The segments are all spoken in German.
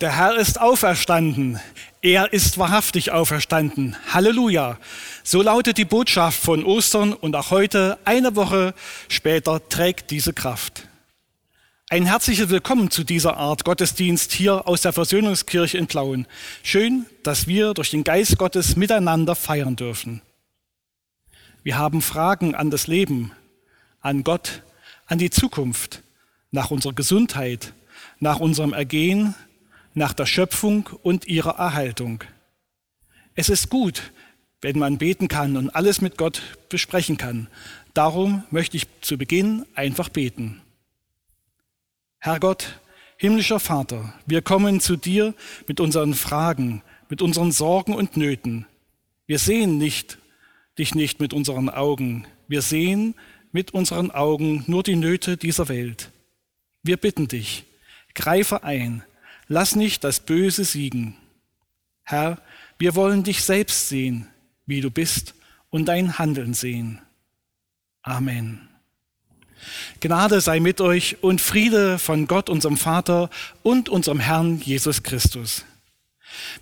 Der Herr ist auferstanden. Er ist wahrhaftig auferstanden. Halleluja. So lautet die Botschaft von Ostern und auch heute, eine Woche später, trägt diese Kraft. Ein herzliches Willkommen zu dieser Art Gottesdienst hier aus der Versöhnungskirche in Plauen. Schön, dass wir durch den Geist Gottes miteinander feiern dürfen. Wir haben Fragen an das Leben, an Gott, an die Zukunft, nach unserer Gesundheit, nach unserem Ergehen, nach der Schöpfung und ihrer Erhaltung. Es ist gut, wenn man beten kann und alles mit Gott besprechen kann. Darum möchte ich zu Beginn einfach beten. Herr Gott, himmlischer Vater, wir kommen zu dir mit unseren Fragen, mit unseren Sorgen und Nöten. Wir sehen nicht dich nicht mit unseren Augen. Wir sehen mit unseren Augen nur die Nöte dieser Welt. Wir bitten dich, greife ein, Lass nicht das Böse siegen. Herr, wir wollen dich selbst sehen, wie du bist, und dein Handeln sehen. Amen. Gnade sei mit euch und Friede von Gott, unserem Vater und unserem Herrn Jesus Christus.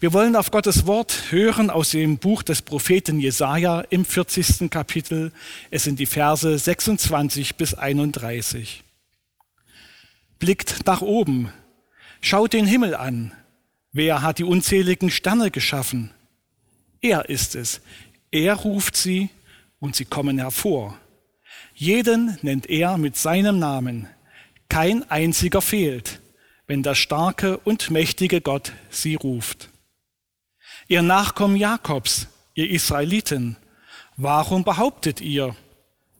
Wir wollen auf Gottes Wort hören aus dem Buch des Propheten Jesaja im 40. Kapitel. Es sind die Verse 26 bis 31. Blickt nach oben, Schaut den Himmel an. Wer hat die unzähligen Sterne geschaffen? Er ist es. Er ruft sie und sie kommen hervor. Jeden nennt er mit seinem Namen. Kein einziger fehlt, wenn der starke und mächtige Gott sie ruft. Ihr Nachkommen Jakobs, ihr Israeliten, warum behauptet ihr,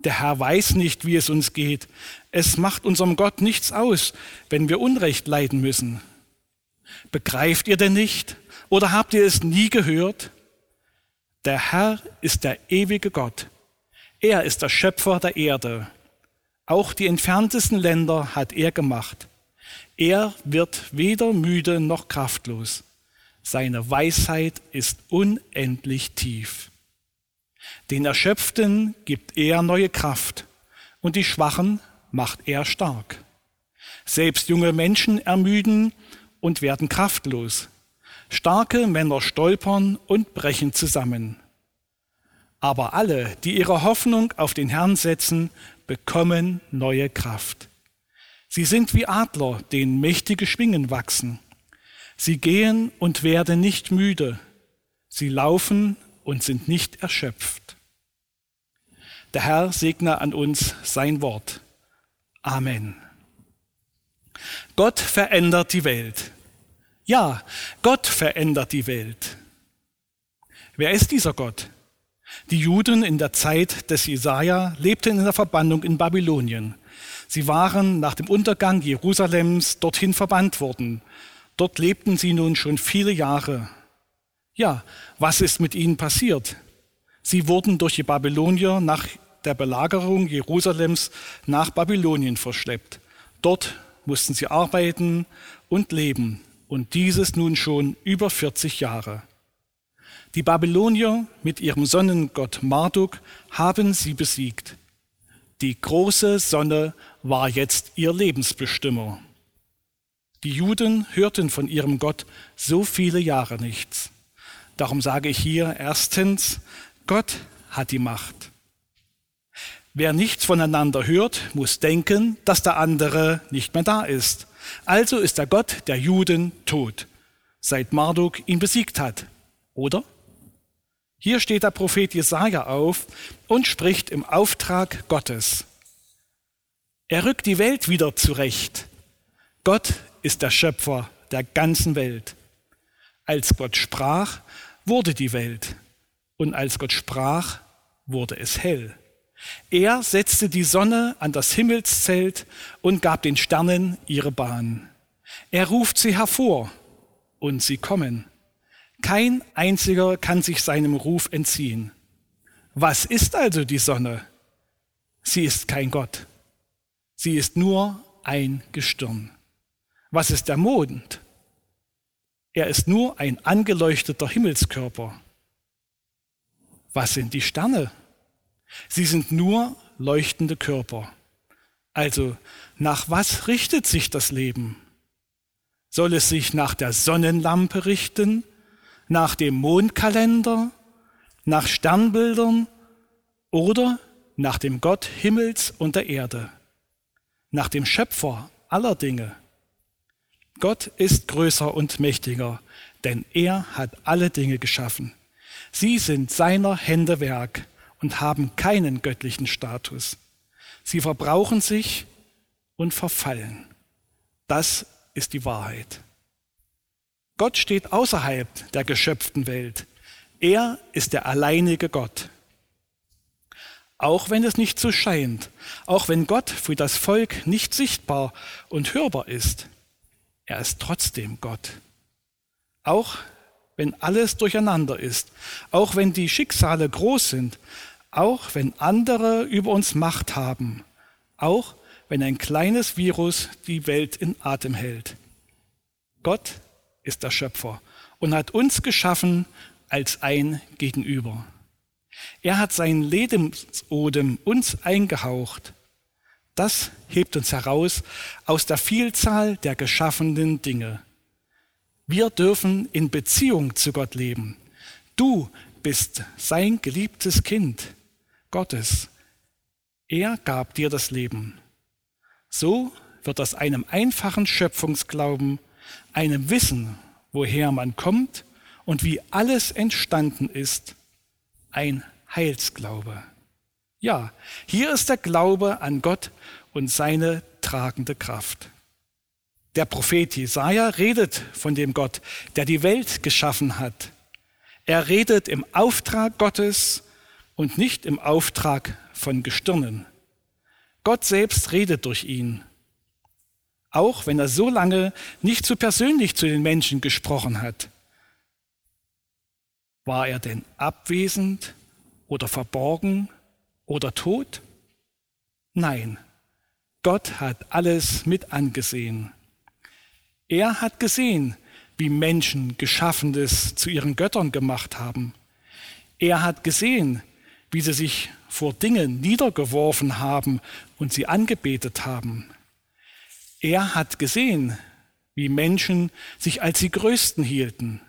der Herr weiß nicht, wie es uns geht. Es macht unserem Gott nichts aus, wenn wir Unrecht leiden müssen. Begreift ihr denn nicht? Oder habt ihr es nie gehört? Der Herr ist der ewige Gott. Er ist der Schöpfer der Erde. Auch die entferntesten Länder hat er gemacht. Er wird weder müde noch kraftlos. Seine Weisheit ist unendlich tief. Den Erschöpften gibt er neue Kraft und die Schwachen macht er stark. Selbst junge Menschen ermüden und werden kraftlos. Starke Männer stolpern und brechen zusammen. Aber alle, die ihre Hoffnung auf den Herrn setzen, bekommen neue Kraft. Sie sind wie Adler, denen mächtige Schwingen wachsen. Sie gehen und werden nicht müde. Sie laufen und sind nicht erschöpft. Der Herr segne an uns sein Wort. Amen. Gott verändert die Welt. Ja, Gott verändert die Welt. Wer ist dieser Gott? Die Juden in der Zeit des Jesaja lebten in der Verbannung in Babylonien. Sie waren nach dem Untergang Jerusalems dorthin verbannt worden. Dort lebten sie nun schon viele Jahre. Ja, was ist mit ihnen passiert? Sie wurden durch die Babylonier nach der Belagerung Jerusalems nach Babylonien verschleppt. Dort mussten sie arbeiten und leben und dieses nun schon über 40 Jahre. Die Babylonier mit ihrem Sonnengott Marduk haben sie besiegt. Die große Sonne war jetzt ihr Lebensbestimmer. Die Juden hörten von ihrem Gott so viele Jahre nichts. Darum sage ich hier erstens, Gott hat die Macht. Wer nichts voneinander hört, muss denken, dass der andere nicht mehr da ist. Also ist der Gott der Juden tot, seit Marduk ihn besiegt hat. Oder? Hier steht der Prophet Jesaja auf und spricht im Auftrag Gottes. Er rückt die Welt wieder zurecht. Gott ist der Schöpfer der ganzen Welt. Als Gott sprach, wurde die Welt. Und als Gott sprach, wurde es hell. Er setzte die Sonne an das Himmelszelt und gab den Sternen ihre Bahn. Er ruft sie hervor und sie kommen. Kein einziger kann sich seinem Ruf entziehen. Was ist also die Sonne? Sie ist kein Gott. Sie ist nur ein Gestirn. Was ist der Mond? Er ist nur ein angeleuchteter Himmelskörper. Was sind die Sterne? Sie sind nur leuchtende Körper. Also, nach was richtet sich das Leben? Soll es sich nach der Sonnenlampe richten, nach dem Mondkalender, nach Sternbildern oder nach dem Gott Himmels und der Erde, nach dem Schöpfer aller Dinge? Gott ist größer und mächtiger, denn er hat alle Dinge geschaffen. Sie sind seiner Hände Werk und haben keinen göttlichen Status. Sie verbrauchen sich und verfallen. Das ist die Wahrheit. Gott steht außerhalb der geschöpften Welt. Er ist der alleinige Gott. Auch wenn es nicht so scheint, auch wenn Gott für das Volk nicht sichtbar und hörbar ist, er ist trotzdem Gott. Auch wenn alles durcheinander ist, auch wenn die Schicksale groß sind, auch wenn andere über uns Macht haben, auch wenn ein kleines Virus die Welt in Atem hält. Gott ist der Schöpfer und hat uns geschaffen als ein Gegenüber. Er hat seinen Lebensodem uns eingehaucht. Das hebt uns heraus aus der Vielzahl der geschaffenen Dinge. Wir dürfen in Beziehung zu Gott leben. Du bist sein geliebtes Kind Gottes. Er gab dir das Leben. So wird aus einem einfachen Schöpfungsglauben, einem Wissen, woher man kommt und wie alles entstanden ist, ein Heilsglaube. Ja, hier ist der Glaube an Gott und seine tragende Kraft. Der Prophet Jesaja redet von dem Gott, der die Welt geschaffen hat. Er redet im Auftrag Gottes und nicht im Auftrag von Gestirnen. Gott selbst redet durch ihn, auch wenn er so lange nicht so persönlich zu den Menschen gesprochen hat. War er denn abwesend oder verborgen oder tot? Nein, Gott hat alles mit angesehen. Er hat gesehen, wie Menschen Geschaffenes zu ihren Göttern gemacht haben. Er hat gesehen, wie sie sich vor Dingen niedergeworfen haben und sie angebetet haben. Er hat gesehen, wie Menschen sich als die Größten hielten.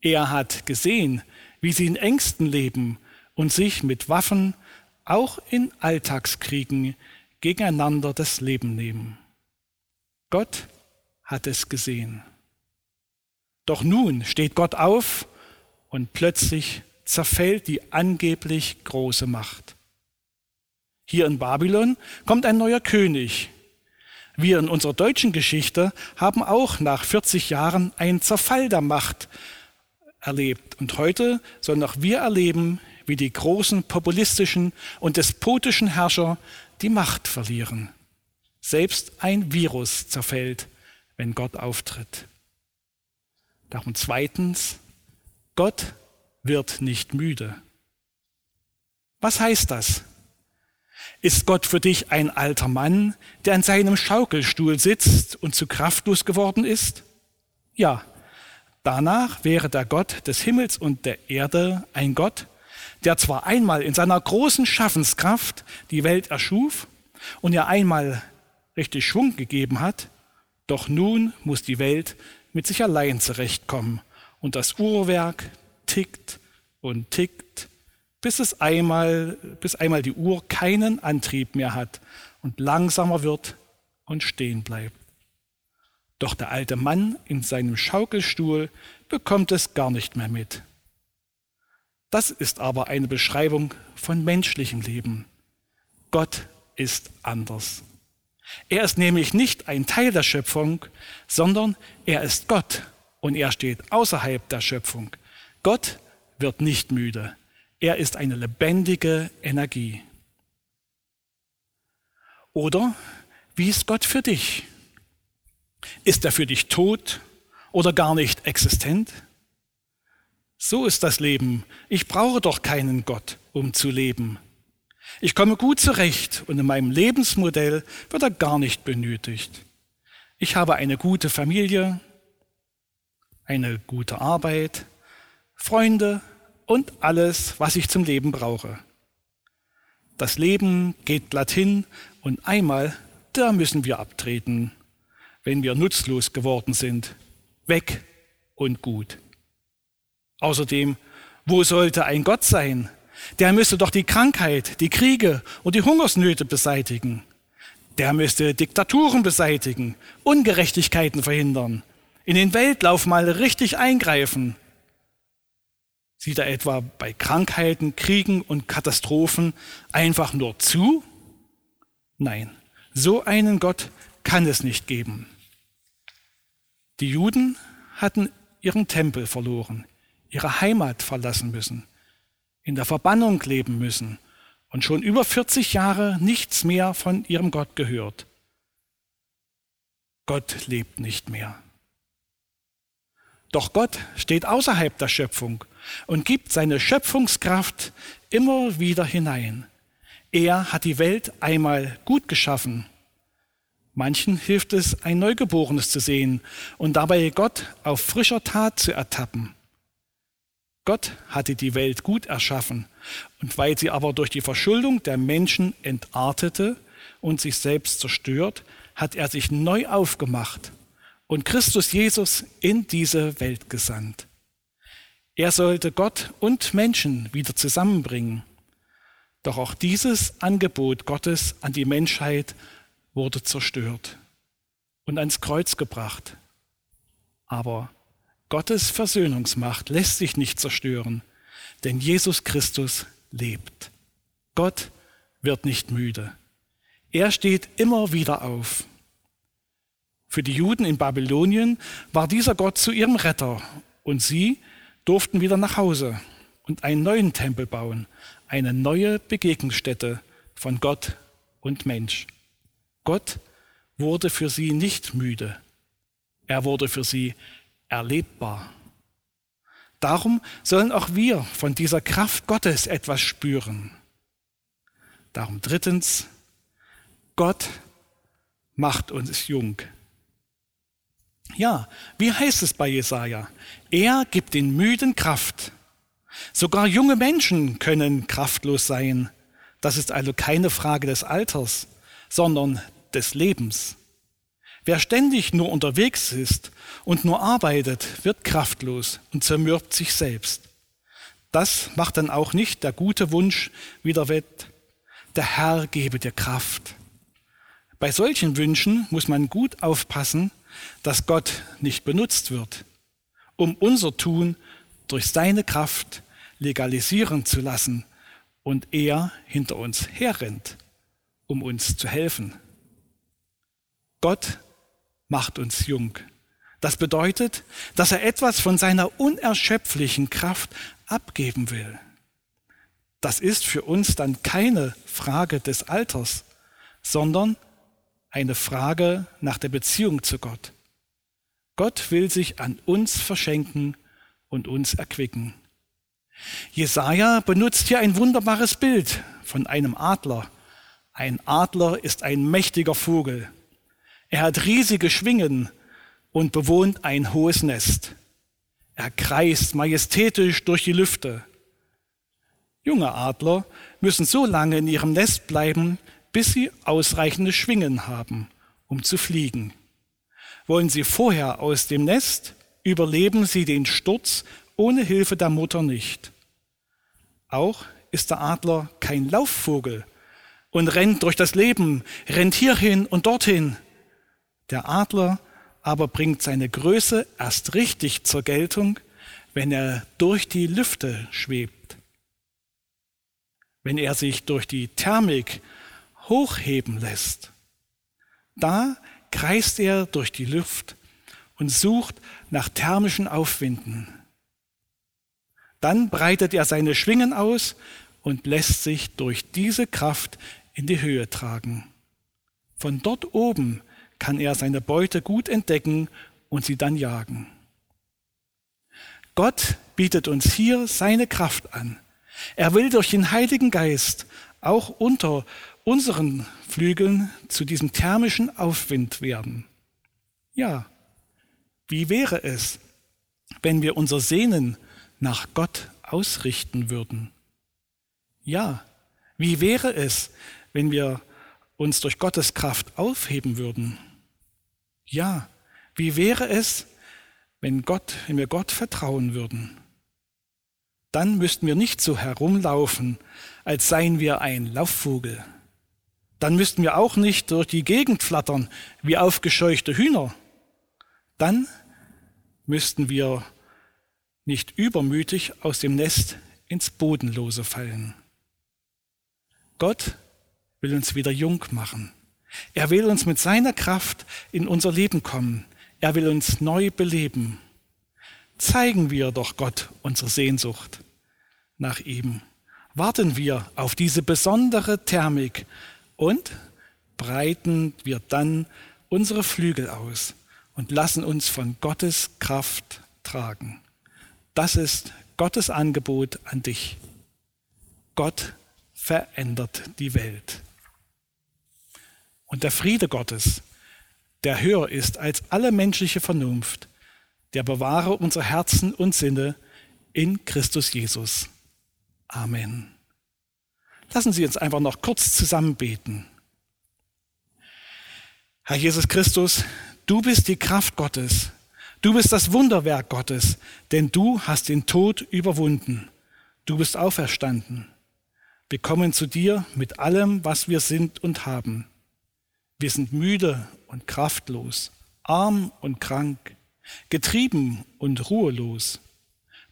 Er hat gesehen, wie sie in Ängsten leben und sich mit Waffen auch in Alltagskriegen gegeneinander das Leben nehmen. Gott hat es gesehen. Doch nun steht Gott auf und plötzlich zerfällt die angeblich große Macht. Hier in Babylon kommt ein neuer König. Wir in unserer deutschen Geschichte haben auch nach 40 Jahren einen Zerfall der Macht erlebt. Und heute sollen auch wir erleben, wie die großen populistischen und despotischen Herrscher die Macht verlieren. Selbst ein Virus zerfällt wenn Gott auftritt. Darum zweitens, Gott wird nicht müde. Was heißt das? Ist Gott für dich ein alter Mann, der in seinem Schaukelstuhl sitzt und zu kraftlos geworden ist? Ja, danach wäre der Gott des Himmels und der Erde ein Gott, der zwar einmal in seiner großen Schaffenskraft die Welt erschuf und ihr einmal richtig Schwung gegeben hat, doch nun muss die Welt mit sich allein zurechtkommen und das Uhrwerk tickt und tickt, bis es einmal, bis einmal die Uhr keinen Antrieb mehr hat und langsamer wird und stehen bleibt. Doch der alte Mann in seinem Schaukelstuhl bekommt es gar nicht mehr mit. Das ist aber eine Beschreibung von menschlichem Leben. Gott ist anders. Er ist nämlich nicht ein Teil der Schöpfung, sondern er ist Gott und er steht außerhalb der Schöpfung. Gott wird nicht müde. Er ist eine lebendige Energie. Oder wie ist Gott für dich? Ist er für dich tot oder gar nicht existent? So ist das Leben. Ich brauche doch keinen Gott, um zu leben. Ich komme gut zurecht und in meinem Lebensmodell wird er gar nicht benötigt. Ich habe eine gute Familie, eine gute Arbeit, Freunde und alles, was ich zum Leben brauche. Das Leben geht glatt hin und einmal, da müssen wir abtreten, wenn wir nutzlos geworden sind. Weg und gut. Außerdem, wo sollte ein Gott sein? Der müsste doch die Krankheit, die Kriege und die Hungersnöte beseitigen. Der müsste Diktaturen beseitigen, Ungerechtigkeiten verhindern, in den Weltlauf mal richtig eingreifen. Sieht er etwa bei Krankheiten, Kriegen und Katastrophen einfach nur zu? Nein, so einen Gott kann es nicht geben. Die Juden hatten ihren Tempel verloren, ihre Heimat verlassen müssen, in der Verbannung leben müssen und schon über 40 Jahre nichts mehr von ihrem Gott gehört. Gott lebt nicht mehr. Doch Gott steht außerhalb der Schöpfung und gibt seine Schöpfungskraft immer wieder hinein. Er hat die Welt einmal gut geschaffen. Manchen hilft es, ein Neugeborenes zu sehen und dabei Gott auf frischer Tat zu ertappen. Gott hatte die Welt gut erschaffen, und weil sie aber durch die Verschuldung der Menschen entartete und sich selbst zerstört, hat er sich neu aufgemacht und Christus Jesus in diese Welt gesandt. Er sollte Gott und Menschen wieder zusammenbringen. Doch auch dieses Angebot Gottes an die Menschheit wurde zerstört und ans Kreuz gebracht. Aber Gottes Versöhnungsmacht lässt sich nicht zerstören, denn Jesus Christus lebt. Gott wird nicht müde. Er steht immer wieder auf. Für die Juden in Babylonien war dieser Gott zu ihrem Retter und sie durften wieder nach Hause und einen neuen Tempel bauen, eine neue Begegnungsstätte von Gott und Mensch. Gott wurde für sie nicht müde. Er wurde für sie erlebbar. Darum sollen auch wir von dieser Kraft Gottes etwas spüren. Darum drittens, Gott macht uns jung. Ja, wie heißt es bei Jesaja? Er gibt den Müden Kraft. Sogar junge Menschen können kraftlos sein. Das ist also keine Frage des Alters, sondern des Lebens. Wer ständig nur unterwegs ist und nur arbeitet, wird kraftlos und zermürbt sich selbst. Das macht dann auch nicht der gute Wunsch wieder wett. Der Herr gebe dir Kraft. Bei solchen Wünschen muss man gut aufpassen, dass Gott nicht benutzt wird, um unser Tun durch seine Kraft legalisieren zu lassen und er hinter uns herrennt, um uns zu helfen. Gott macht uns jung. Das bedeutet, dass er etwas von seiner unerschöpflichen Kraft abgeben will. Das ist für uns dann keine Frage des Alters, sondern eine Frage nach der Beziehung zu Gott. Gott will sich an uns verschenken und uns erquicken. Jesaja benutzt hier ein wunderbares Bild von einem Adler. Ein Adler ist ein mächtiger Vogel. Er hat riesige Schwingen und bewohnt ein hohes Nest. Er kreist majestätisch durch die Lüfte. Junge Adler müssen so lange in ihrem Nest bleiben, bis sie ausreichende Schwingen haben, um zu fliegen. Wollen sie vorher aus dem Nest, überleben sie den Sturz ohne Hilfe der Mutter nicht. Auch ist der Adler kein Laufvogel und rennt durch das Leben, rennt hierhin und dorthin, der Adler aber bringt seine Größe erst richtig zur Geltung, wenn er durch die Lüfte schwebt. Wenn er sich durch die Thermik hochheben lässt. Da kreist er durch die Luft und sucht nach thermischen Aufwinden. Dann breitet er seine Schwingen aus und lässt sich durch diese Kraft in die Höhe tragen. Von dort oben kann er seine Beute gut entdecken und sie dann jagen. Gott bietet uns hier seine Kraft an. Er will durch den Heiligen Geist auch unter unseren Flügeln zu diesem thermischen Aufwind werden. Ja, wie wäre es, wenn wir unser Sehnen nach Gott ausrichten würden? Ja, wie wäre es, wenn wir uns durch Gottes Kraft aufheben würden? Ja, wie wäre es, wenn Gott, wenn wir Gott vertrauen würden? Dann müssten wir nicht so herumlaufen, als seien wir ein Laufvogel. Dann müssten wir auch nicht durch die Gegend flattern wie aufgescheuchte Hühner. Dann müssten wir nicht übermütig aus dem Nest ins Bodenlose fallen. Gott will uns wieder jung machen. Er will uns mit seiner Kraft in unser Leben kommen. Er will uns neu beleben. Zeigen wir doch Gott unsere Sehnsucht nach ihm. Warten wir auf diese besondere Thermik und breiten wir dann unsere Flügel aus und lassen uns von Gottes Kraft tragen. Das ist Gottes Angebot an dich. Gott verändert die Welt. Und der Friede Gottes, der höher ist als alle menschliche Vernunft, der bewahre unsere Herzen und Sinne in Christus Jesus. Amen. Lassen Sie uns einfach noch kurz zusammen beten. Herr Jesus Christus, du bist die Kraft Gottes. Du bist das Wunderwerk Gottes, denn du hast den Tod überwunden. Du bist auferstanden. Wir kommen zu dir mit allem, was wir sind und haben. Wir sind müde und kraftlos, arm und krank, getrieben und ruhelos.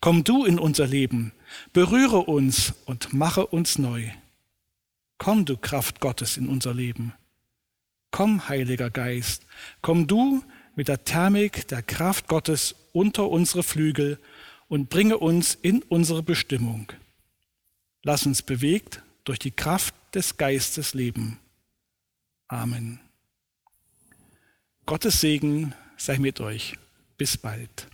Komm du in unser Leben, berühre uns und mache uns neu. Komm, du Kraft Gottes, in unser Leben. Komm, Heiliger Geist, komm du mit der Thermik der Kraft Gottes unter unsere Flügel und bringe uns in unsere Bestimmung. Lass uns bewegt durch die Kraft des Geistes leben. Amen. Gottes Segen sei mit euch. Bis bald.